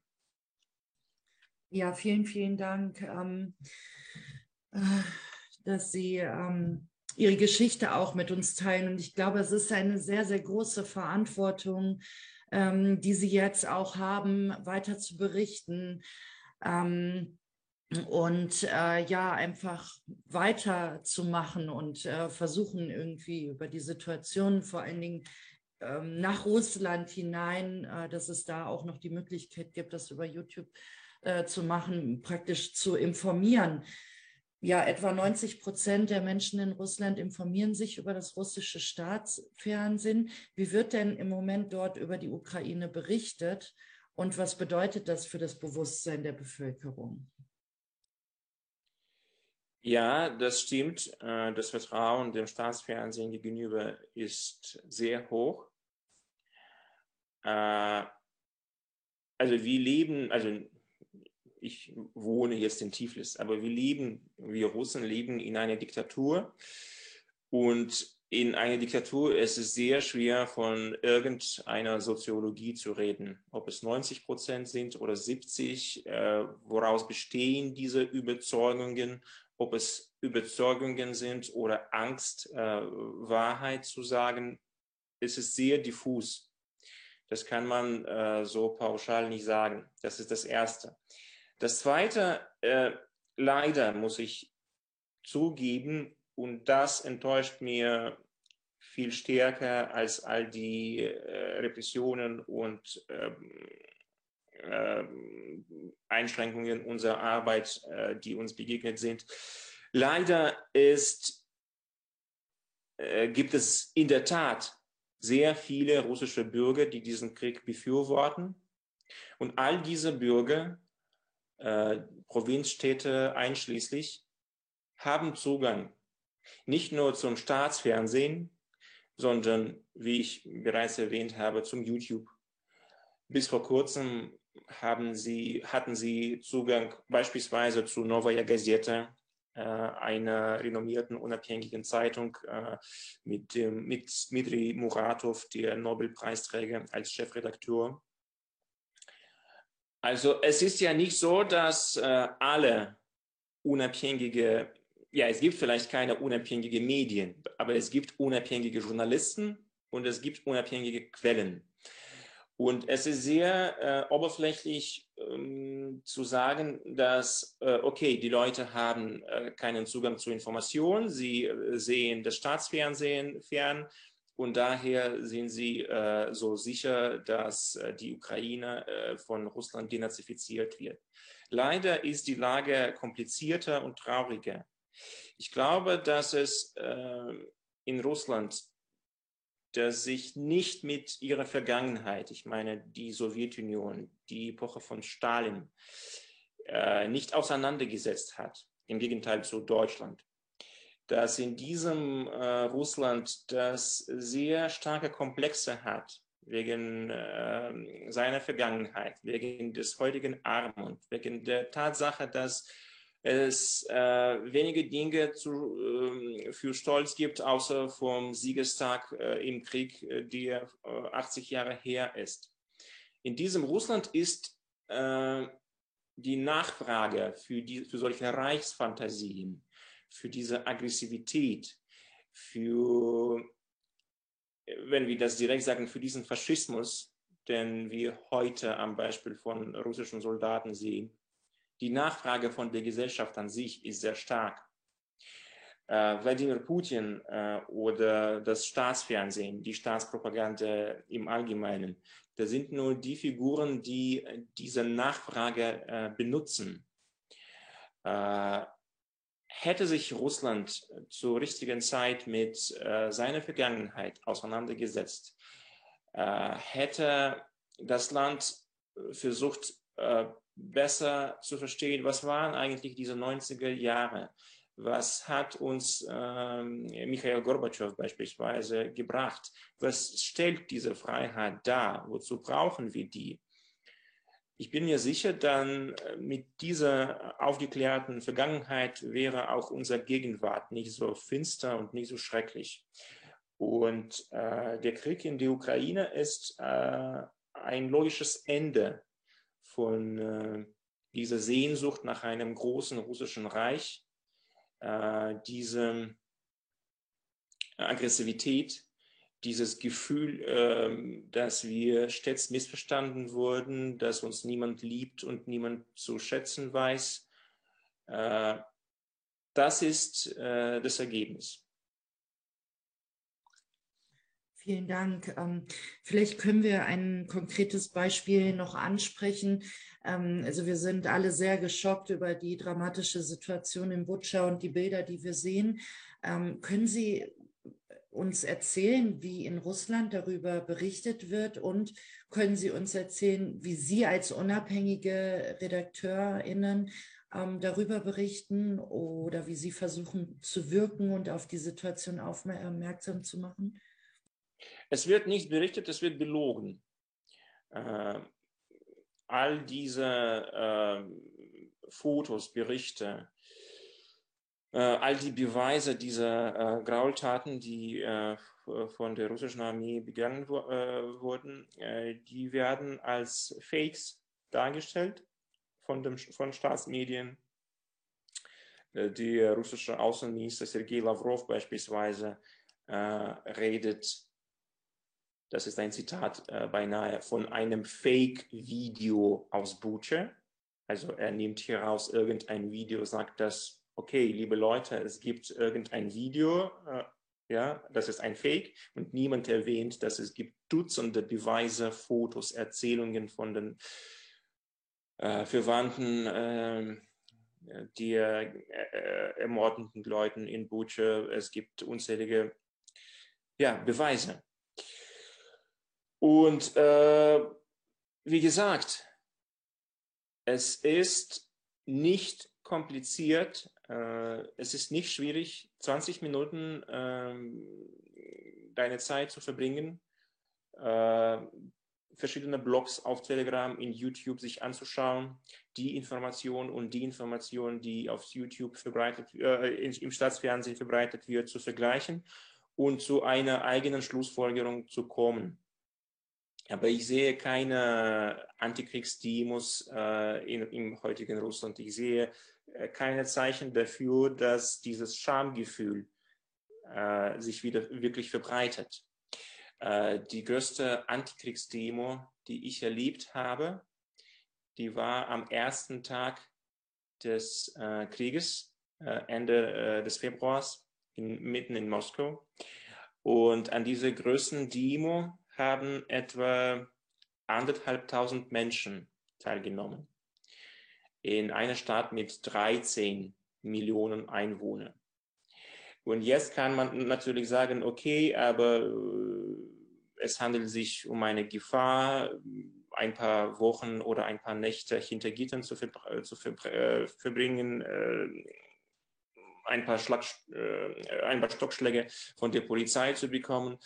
Ja, vielen, vielen Dank, ähm, äh, dass Sie ähm, ihre Geschichte auch mit uns teilen. Und ich glaube, es ist eine sehr, sehr große Verantwortung, ähm, die sie jetzt auch haben, weiter zu berichten. Ähm, und äh, ja, einfach weiterzumachen und äh, versuchen irgendwie über die Situation, vor allen Dingen ähm, nach Russland hinein, äh, dass es da auch noch die Möglichkeit gibt, das über YouTube äh, zu machen, praktisch zu informieren ja, etwa 90 Prozent der Menschen in Russland informieren sich über das russische Staatsfernsehen. Wie wird denn im Moment dort über die Ukraine berichtet und was bedeutet das für das Bewusstsein der Bevölkerung? Ja, das stimmt. Äh, das Vertrauen dem Staatsfernsehen gegenüber ist sehr hoch. Äh, also wir leben, also ich wohne jetzt in Tiflis, aber wir leben, wir Russen leben in einer Diktatur und in einer Diktatur ist es sehr schwer, von irgendeiner Soziologie zu reden. Ob es 90 Prozent sind oder 70, äh, woraus bestehen diese Überzeugungen, ob es Überzeugungen sind oder Angst, äh, Wahrheit zu sagen, ist es sehr diffus. Das kann man äh, so pauschal nicht sagen. Das ist das Erste. Das Zweite, äh, leider muss ich zugeben, und das enttäuscht mir viel stärker als all die äh, Repressionen und ähm, äh, Einschränkungen unserer Arbeit, äh, die uns begegnet sind. Leider ist, äh, gibt es in der Tat sehr viele russische Bürger, die diesen Krieg befürworten. Und all diese Bürger äh, Provinzstädte einschließlich, haben Zugang nicht nur zum Staatsfernsehen, sondern, wie ich bereits erwähnt habe, zum YouTube. Bis vor kurzem haben sie, hatten sie Zugang beispielsweise zu Novaya Gazeta, äh, einer renommierten unabhängigen Zeitung äh, mit, mit Dmitri Muratov, der Nobelpreisträger, als Chefredakteur. Also es ist ja nicht so, dass äh, alle unabhängige, ja, es gibt vielleicht keine unabhängigen Medien, aber es gibt unabhängige Journalisten und es gibt unabhängige Quellen. Und es ist sehr äh, oberflächlich ähm, zu sagen, dass, äh, okay, die Leute haben äh, keinen Zugang zu Informationen, sie äh, sehen das Staatsfernsehen fern und daher sind sie äh, so sicher, dass äh, die Ukraine von Russland denazifiziert wird. Leider ist die Lage komplizierter und trauriger. Ich glaube, dass es in Russland dass sich nicht mit ihrer Vergangenheit, ich meine die Sowjetunion, die Epoche von Stalin, äh, nicht auseinandergesetzt hat, im Gegenteil zu Deutschland. Dass in diesem äh, Russland das sehr starke Komplexe hat, wegen äh, seiner Vergangenheit, wegen des heutigen Armut, wegen der Tatsache, dass es äh, wenige Dinge zu, äh, für Stolz gibt, außer vom Siegestag äh, im Krieg, äh, der 80 äh, Jahre her ist. In diesem Russland ist äh, die Nachfrage für, die, für solche Reichsfantasien, für diese Aggressivität, für, wenn wir das direkt sagen, für diesen Faschismus, den wir heute am Beispiel von russischen Soldaten sehen, die Nachfrage von der Gesellschaft an sich ist sehr stark. Äh, Wladimir Putin äh, oder das Staatsfernsehen, die Staatspropaganda im Allgemeinen, das sind nur die Figuren, die diese Nachfrage äh, benutzen. Äh, hätte sich Russland zur richtigen Zeit mit äh, seiner Vergangenheit auseinandergesetzt, äh, hätte das Land versucht, besser zu verstehen, was waren eigentlich diese 90er Jahre? Was hat uns ähm, Michael Gorbatschow beispielsweise gebracht? Was stellt diese Freiheit dar? Wozu brauchen wir die? Ich bin mir sicher, dann äh, mit dieser aufgeklärten Vergangenheit wäre auch unser Gegenwart nicht so finster und nicht so schrecklich. Und äh, der Krieg in der Ukraine ist äh, ein logisches Ende von äh, dieser Sehnsucht nach einem großen russischen Reich, äh, diese Aggressivität, dieses Gefühl, äh, dass wir stets missverstanden wurden, dass uns niemand liebt und niemand zu schätzen weiß. Äh, das ist äh, das Ergebnis. Vielen Dank. Ähm, vielleicht können wir ein konkretes Beispiel noch ansprechen. Ähm, also wir sind alle sehr geschockt über die dramatische Situation in Butscha und die Bilder, die wir sehen. Ähm, können Sie uns erzählen, wie in Russland darüber berichtet wird und können Sie uns erzählen, wie Sie als unabhängige RedakteurInnen darüber berichten oder wie Sie versuchen zu wirken und auf die Situation aufmerksam zu machen? Es wird nicht berichtet, es wird belogen. Äh, all diese äh, Fotos, Berichte, all die Beweise dieser äh, Graultaten, die äh, von der russischen Armee begangen äh, wurden, die werden als Fakes dargestellt von, dem, von Staatsmedien. Der russische Außenminister Sergei Lavrov beispielsweise redet das ist ein Zitat äh, beinahe von einem Fake-Video aus Buche. Also er nimmt hieraus irgendein Video, sagt das, okay, liebe Leute, es gibt irgendein Video, äh, ja, das ist ein Fake und niemand erwähnt, dass es gibt Dutzende Beweise, Fotos, Erzählungen von den äh, Verwandten äh, der äh, ermordeten Leuten in Buche. Es gibt unzählige ja, Beweise. Und äh, wie gesagt, es ist nicht kompliziert, äh, es ist nicht schwierig, 20 Minuten äh, deine Zeit zu verbringen, äh, verschiedene Blogs auf Telegram, in YouTube sich anzuschauen, die Informationen und die Informationen, die auf YouTube verbreitet, äh, im Staatsfernsehen verbreitet wird, zu vergleichen und zu einer eigenen Schlussfolgerung zu kommen. Aber ich sehe keine Antikriegsdemos äh, in, im heutigen Russland. Ich sehe keine Zeichen dafür, dass dieses Schamgefühl äh, sich wieder wirklich verbreitet. Äh, die größte Antikriegsdemo, die ich erlebt habe, die war am ersten Tag des äh, Krieges, äh, Ende des Februars, in, mitten in Moskau. Und an dieser größten Demo haben etwa anderthalbtausend Menschen teilgenommen. In einer Stadt mit 13 Millionen Einwohnern. Und jetzt kann man natürlich sagen, okay, aber äh, es handelt sich um eine Gefahr, ein paar Wochen oder ein paar Nächte hinter Gittern zu, ver äh, zu ver äh, verbringen, ein paar, Schlag, ein paar Stockschläge von der Polizei zu bekommen.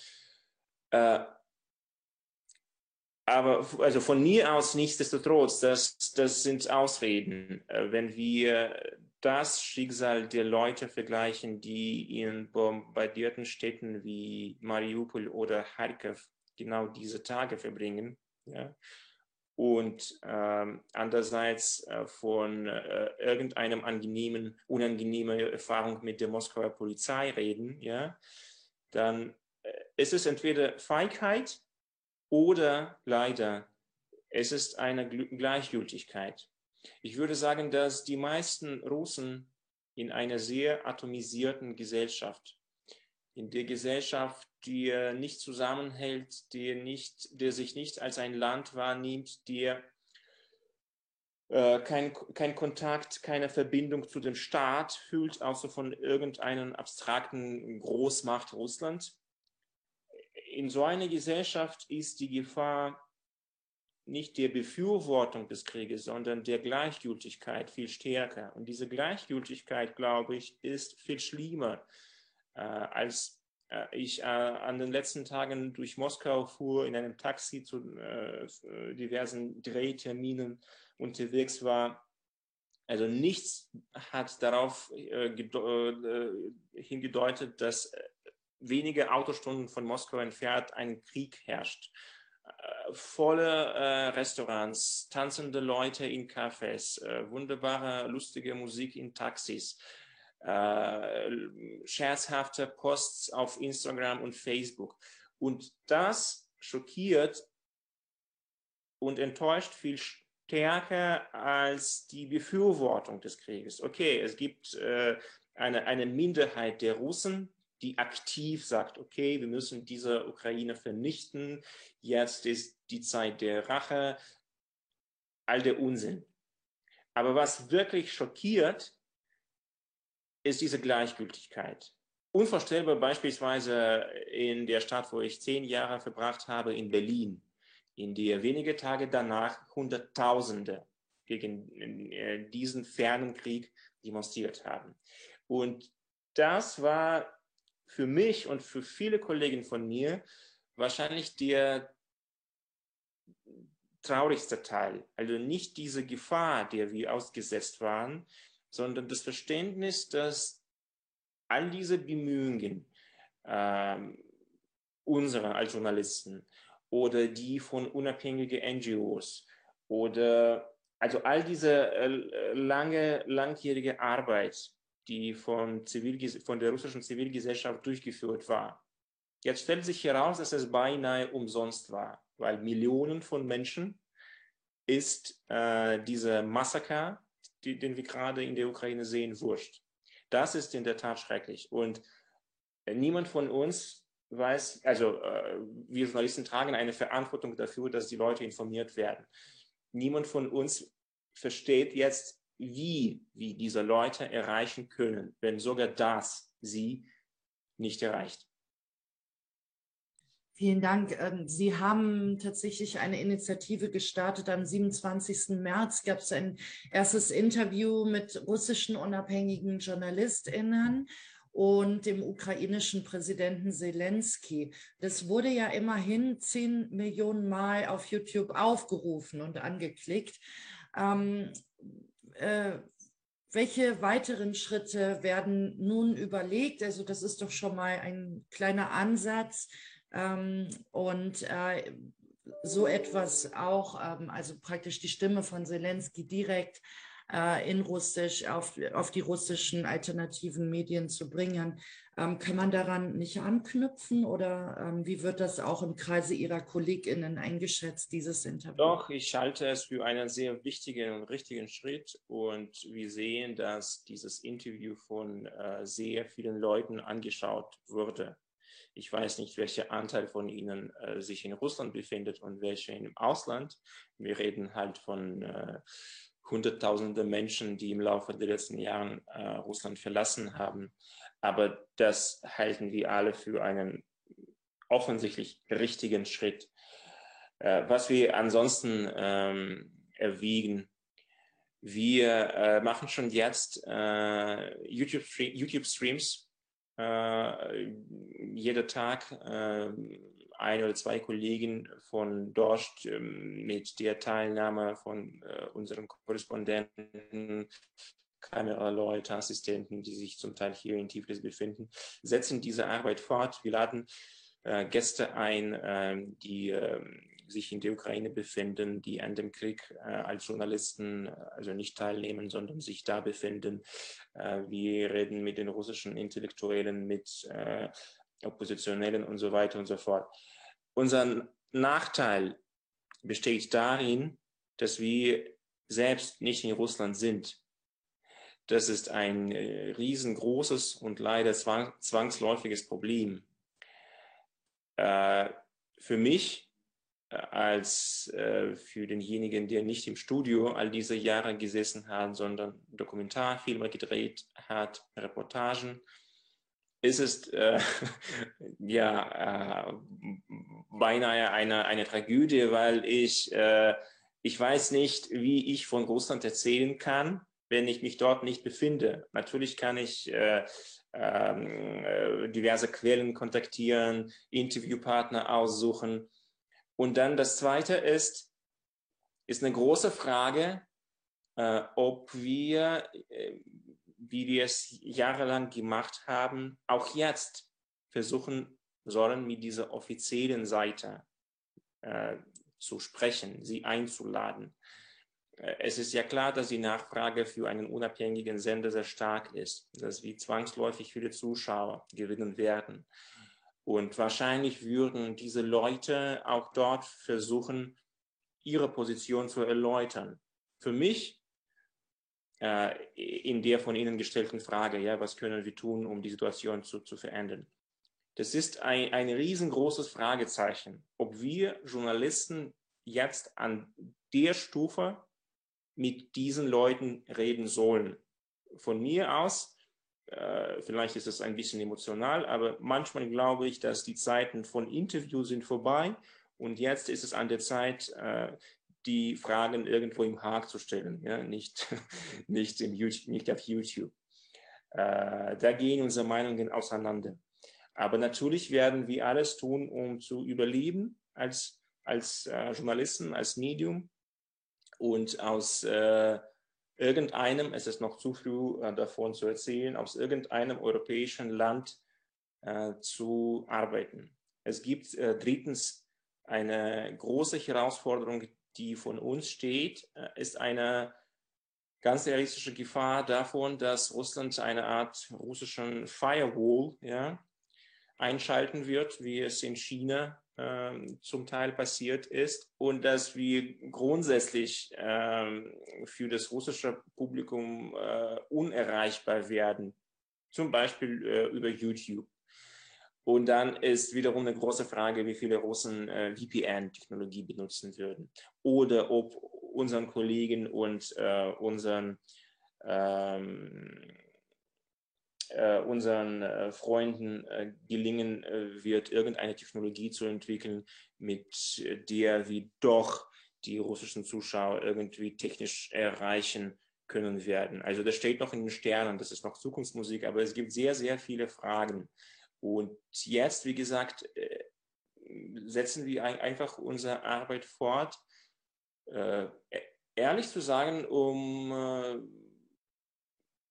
Aber also von mir aus nichtsdestotrotz, das, das sind Ausreden. Wenn wir das Schicksal der Leute vergleichen, die in bombardierten Städten wie Mariupol oder Kharkiv genau diese Tage verbringen. Ja? Und ähm, andererseits äh, von äh, irgendeinem angenehmen, unangenehmen Erfahrung mit der Moskauer Polizei reden, ja, dann äh, ist es entweder Feigheit oder leider es ist eine Gleichgültigkeit. Ich würde sagen, dass die meisten Russen in einer sehr atomisierten Gesellschaft, in der Gesellschaft, die nicht zusammenhält, die, nicht, der sich nicht als ein Land wahrnimmt, der äh, kein, kein Kontakt, keine Verbindung zu dem Staat fühlt, außer von irgendeinem abstrakten Großmacht Russland. In so einer Gesellschaft ist die Gefahr nicht der Befürwortung des Krieges, sondern der Gleichgültigkeit viel stärker. Und diese Gleichgültigkeit, glaube ich, ist viel schlimmer, äh, als äh, ich äh, an den letzten Tagen durch Moskau fuhr, in einem Taxi zu äh, diversen Drehterminen unterwegs war. Also nichts hat darauf äh, äh, hingedeutet, dass wenige Autostunden von Moskau entfernt ein Krieg herrscht volle äh, Restaurants, tanzende Leute in Cafés, äh, wunderbare, lustige Musik in Taxis, äh, scherzhafte Posts auf Instagram und Facebook. Und das schockiert und enttäuscht viel stärker als die Befürwortung des Krieges. Okay, es gibt äh, eine, eine Minderheit der Russen, die aktiv sagt, okay, wir müssen diese Ukraine vernichten, jetzt ist die Zeit der Rache, all der Unsinn. Aber was wirklich schockiert, ist diese Gleichgültigkeit. Unvorstellbar beispielsweise in der Stadt, wo ich zehn Jahre verbracht habe, in Berlin, in der wenige Tage danach Hunderttausende gegen äh, diesen fernen Krieg demonstriert haben. Und das war für mich und für viele Kollegen von mir wahrscheinlich der traurigste Teil. Also nicht diese Gefahr, der wir ausgesetzt waren, sondern das Verständnis, dass all diese Bemühungen äh, unserer als Journalisten oder die von unabhängigen NGOs oder also all diese äh, lange, langjährige Arbeit, die von, Zivilges von der russischen Zivilgesellschaft durchgeführt war. Jetzt stellt sich heraus, dass es beinahe umsonst war, weil Millionen von Menschen ist äh, dieser Massaker, die, den wir gerade in der Ukraine sehen, wurscht. Das ist in der Tat schrecklich. Und niemand von uns weiß, also äh, wir Journalisten tragen eine Verantwortung dafür, dass die Leute informiert werden. Niemand von uns versteht jetzt, wie wir diese Leute erreichen können, wenn sogar das sie nicht erreicht. Vielen Dank. Ähm, sie haben tatsächlich eine Initiative gestartet. Am 27. März gab es ein erstes Interview mit russischen unabhängigen JournalistInnen. und dem ukrainischen Präsidenten Zelensky. Das wurde ja immerhin zehn Millionen Mal auf YouTube aufgerufen und angeklickt. Ähm, äh, welche weiteren Schritte werden nun überlegt? Also das ist doch schon mal ein kleiner Ansatz. Ähm, und äh, so etwas auch, ähm, also praktisch die Stimme von Zelensky direkt äh, in Russisch auf, auf die russischen alternativen Medien zu bringen. Ähm, kann man daran nicht anknüpfen oder ähm, wie wird das auch im Kreise Ihrer KollegInnen eingeschätzt, dieses Interview? Doch, ich halte es für einen sehr wichtigen und richtigen Schritt und wir sehen, dass dieses Interview von äh, sehr vielen Leuten angeschaut wurde. Ich weiß nicht, welcher Anteil von ihnen äh, sich in Russland befindet und welche im Ausland. Wir reden halt von äh, Hunderttausende Menschen, die im Laufe der letzten Jahre äh, Russland verlassen haben. Aber das halten wir alle für einen offensichtlich richtigen Schritt. Äh, was wir ansonsten ähm, erwiegen, wir äh, machen schon jetzt äh, YouTube-Streams äh, jeder Tag äh, ein oder zwei Kollegen von dort ähm, mit der Teilnahme von äh, unseren Korrespondenten, Kameraleute, Assistenten, die sich zum Teil hier in Tiflis befinden, setzen diese Arbeit fort. Wir laden äh, Gäste ein, äh, die ähm, sich in der Ukraine befinden, die an dem Krieg äh, als Journalisten also nicht teilnehmen, sondern sich da befinden. Wir reden mit den russischen Intellektuellen, mit äh, Oppositionellen und so weiter und so fort. Unser Nachteil besteht darin, dass wir selbst nicht in Russland sind. Das ist ein äh, riesengroßes und leider zwang, zwangsläufiges Problem. Äh, für mich äh, als für denjenigen, der nicht im Studio all diese Jahre gesessen hat, sondern Dokumentarfilme gedreht hat, Reportagen, ist es äh, (laughs) ja äh, beinahe eine, eine Tragödie, weil ich, äh, ich weiß nicht, wie ich von Russland erzählen kann, wenn ich mich dort nicht befinde. Natürlich kann ich äh, ähm, äh, diverse Quellen kontaktieren, Interviewpartner aussuchen, und dann das Zweite ist, ist eine große Frage, äh, ob wir, äh, wie wir es jahrelang gemacht haben, auch jetzt versuchen sollen, mit dieser offiziellen Seite äh, zu sprechen, sie einzuladen. Äh, es ist ja klar, dass die Nachfrage für einen unabhängigen Sender sehr stark ist, dass wir zwangsläufig viele Zuschauer gewinnen werden. Und wahrscheinlich würden diese Leute auch dort versuchen, ihre Position zu erläutern. Für mich, in der von Ihnen gestellten Frage, ja, was können wir tun, um die Situation zu, zu verändern? Das ist ein, ein riesengroßes Fragezeichen, ob wir Journalisten jetzt an der Stufe mit diesen Leuten reden sollen. Von mir aus äh, vielleicht ist es ein bisschen emotional, aber manchmal glaube ich, dass die Zeiten von Interviews sind vorbei und jetzt ist es an der Zeit, äh, die Fragen irgendwo im Haag zu stellen, ja? nicht, (laughs) nicht, im YouTube, nicht auf YouTube. Äh, da gehen unsere Meinungen auseinander. Aber natürlich werden wir alles tun, um zu überleben als, als äh, Journalisten, als Medium und aus äh, irgendeinem, es ist noch zu früh äh, davon zu erzählen, aus irgendeinem europäischen Land äh, zu arbeiten. Es gibt äh, drittens eine große Herausforderung, die von uns steht, äh, ist eine ganz realistische Gefahr davon, dass Russland eine Art russischen Firewall ja, einschalten wird, wie es in China ähm, zum Teil passiert ist und dass wir grundsätzlich ähm, für das russische Publikum äh, unerreichbar werden, zum Beispiel äh, über YouTube. Und dann ist wiederum eine große Frage, wie viele Russen äh, VPN-Technologie benutzen würden oder ob unseren Kollegen und äh, unseren ähm, äh, unseren äh, Freunden äh, gelingen äh, wird, irgendeine Technologie zu entwickeln, mit der wir doch die russischen Zuschauer irgendwie technisch erreichen können werden. Also das steht noch in den Sternen, das ist noch Zukunftsmusik, aber es gibt sehr, sehr viele Fragen. Und jetzt, wie gesagt, äh, setzen wir einfach unsere Arbeit fort. Äh, ehrlich zu sagen, um äh,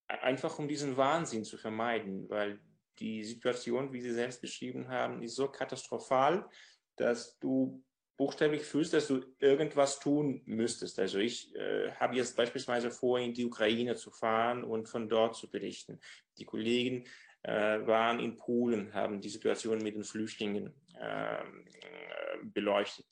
einfach um diesen Wahnsinn zu vermeiden, weil die Situation, wie Sie selbst beschrieben haben, ist so katastrophal, dass du buchstäblich fühlst, dass du irgendwas tun müsstest. Also ich äh, habe jetzt beispielsweise vor, in die Ukraine zu fahren und von dort zu berichten. Die Kollegen waren in Polen, haben die Situation mit den Flüchtlingen ähm, äh, beleuchtet.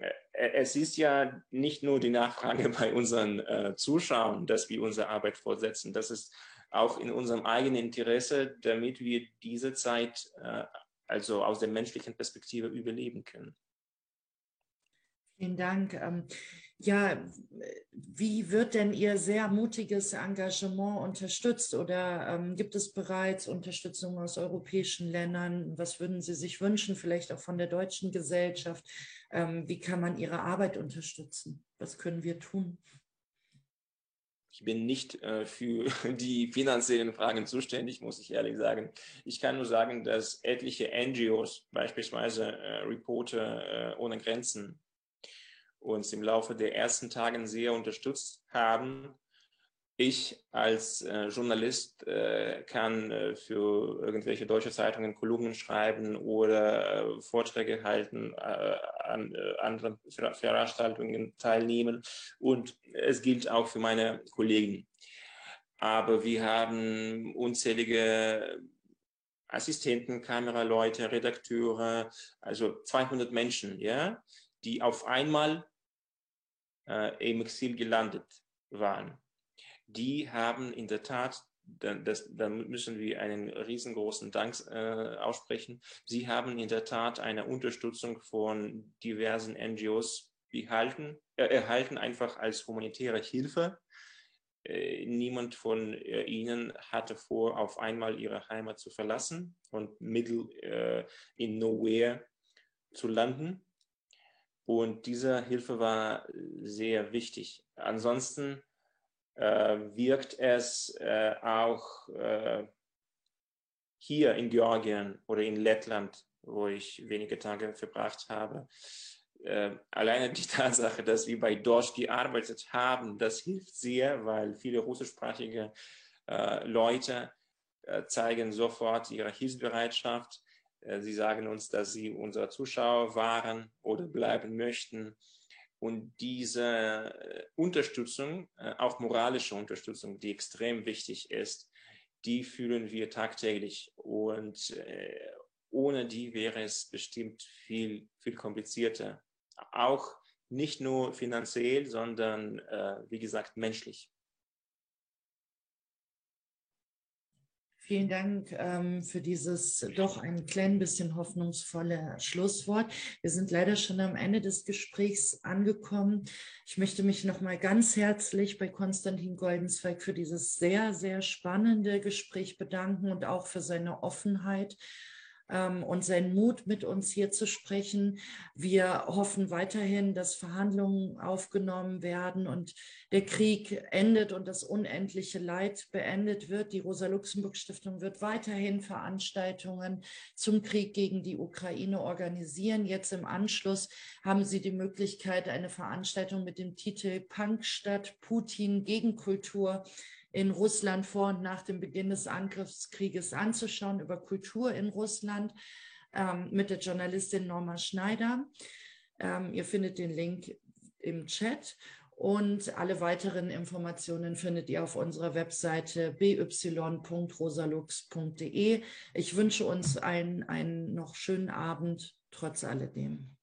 Äh, es ist ja nicht nur die Nachfrage (laughs) bei unseren äh, Zuschauern, dass wir unsere Arbeit fortsetzen. Das ist auch in unserem eigenen Interesse, damit wir diese Zeit äh, also aus der menschlichen Perspektive überleben können. Vielen Dank. Ja, wie wird denn Ihr sehr mutiges Engagement unterstützt oder ähm, gibt es bereits Unterstützung aus europäischen Ländern? Was würden Sie sich wünschen, vielleicht auch von der deutschen Gesellschaft? Ähm, wie kann man Ihre Arbeit unterstützen? Was können wir tun? Ich bin nicht äh, für (laughs) die finanziellen Fragen zuständig, muss ich ehrlich sagen. Ich kann nur sagen, dass etliche NGOs, beispielsweise äh, Reporter äh, ohne Grenzen, uns im Laufe der ersten Tage sehr unterstützt haben. Ich als äh, Journalist äh, kann äh, für irgendwelche deutsche Zeitungen Kolumnen schreiben oder äh, Vorträge halten, äh, an äh, anderen Veranstaltungen teilnehmen und es gilt auch für meine Kollegen. Aber wir haben unzählige Assistenten, Kameraleute, Redakteure, also 200 Menschen, ja, die auf einmal äh, im Exil gelandet waren. Die haben in der Tat, da, das, da müssen wir einen riesengroßen Dank äh, aussprechen, sie haben in der Tat eine Unterstützung von diversen NGOs behalten, äh, erhalten, einfach als humanitäre Hilfe. Äh, niemand von äh, ihnen hatte vor, auf einmal ihre Heimat zu verlassen und mittel äh, in Nowhere zu landen. Und diese Hilfe war sehr wichtig. Ansonsten äh, wirkt es äh, auch äh, hier in Georgien oder in Lettland, wo ich wenige Tage verbracht habe. Äh, alleine die (laughs) Tatsache, dass wir bei Dorsch gearbeitet haben, das hilft sehr, weil viele russischsprachige äh, Leute äh, zeigen sofort ihre Hilfsbereitschaft sie sagen uns, dass sie unsere Zuschauer waren oder bleiben möchten. Und diese äh, Unterstützung, äh, auch moralische Unterstützung, die extrem wichtig ist, die fühlen wir tagtäglich. Und ohne die wäre es bestimmt viel, viel komplizierter. Auch nicht nur finanziell, sondern, wie gesagt, menschlich. Vielen Dank ähm, für dieses doch ein klein bisschen hoffnungsvolle Schlusswort. Wir sind leider schon am Ende des Gesprächs angekommen. Ich möchte mich noch mal ganz herzlich bei Konstantin Goldenzweig für dieses sehr, sehr spannende Gespräch bedanken und auch für seine Offenheit und seinen Mut, mit uns hier zu sprechen. Wir hoffen weiterhin, dass Verhandlungen aufgenommen werden und der Krieg endet und das unendliche Leid beendet wird. Die Rosa-Luxemburg-Stiftung wird weiterhin Veranstaltungen zum Krieg gegen die Ukraine organisieren. Jetzt im Anschluss haben Sie die Möglichkeit, eine Veranstaltung mit dem Titel Punk statt Putin gegen Kultur in Russland vor und nach dem Beginn des Angriffskrieges anzuschauen über Kultur in Russland ähm, mit der Journalistin Norma Schneider. Ähm, ihr findet den Link im Chat und alle weiteren Informationen findet ihr auf unserer Webseite by.rosalux.de. Ich wünsche uns einen, einen noch schönen Abend trotz alledem.